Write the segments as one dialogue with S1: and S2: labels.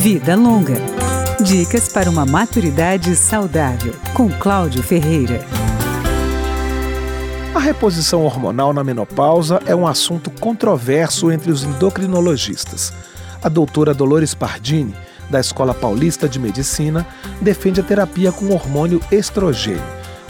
S1: Vida Longa. Dicas para uma maturidade saudável, com Cláudio Ferreira.
S2: A reposição hormonal na menopausa é um assunto controverso entre os endocrinologistas. A doutora Dolores Pardini, da Escola Paulista de Medicina, defende a terapia com hormônio estrogênio.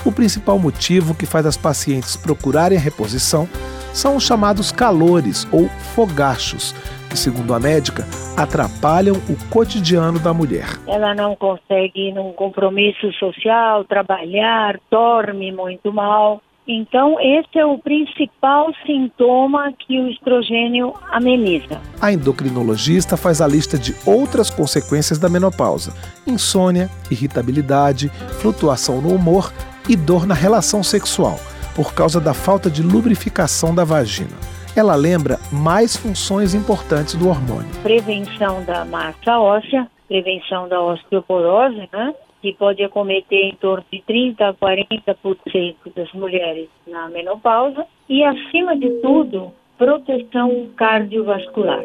S2: O principal motivo que faz as pacientes procurarem a reposição são os chamados calores ou fogachos, que, segundo a médica, atrapalham o cotidiano da mulher.
S3: Ela não consegue ir num compromisso social, trabalhar, dorme muito mal. Então, esse é o principal sintoma que o estrogênio ameniza.
S2: A endocrinologista faz a lista de outras consequências da menopausa: insônia, irritabilidade, flutuação no humor e dor na relação sexual, por causa da falta de lubrificação da vagina. Ela lembra mais funções importantes do hormônio:
S3: prevenção da massa óssea, prevenção da osteoporose, né? que pode acometer em torno de 30 a 40% das mulheres na menopausa. E, acima de tudo, proteção cardiovascular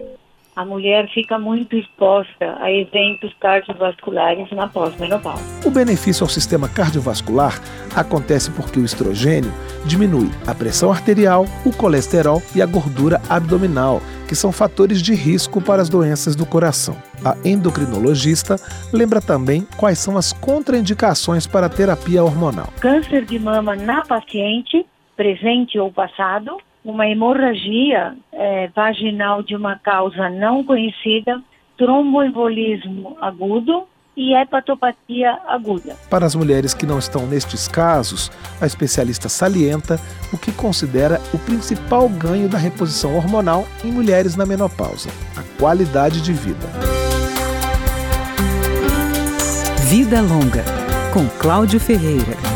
S3: a mulher fica muito exposta a eventos cardiovasculares na pós-menopausa.
S2: O benefício ao sistema cardiovascular acontece porque o estrogênio diminui a pressão arterial, o colesterol e a gordura abdominal, que são fatores de risco para as doenças do coração. A endocrinologista lembra também quais são as contraindicações para a terapia hormonal.
S3: Câncer de mama na paciente, presente ou passado, uma hemorragia é, vaginal de uma causa não conhecida, tromboembolismo agudo e hepatopatia aguda.
S2: Para as mulheres que não estão nestes casos, a especialista salienta o que considera o principal ganho da reposição hormonal em mulheres na menopausa: a qualidade de vida.
S1: Vida Longa, com Cláudio Ferreira.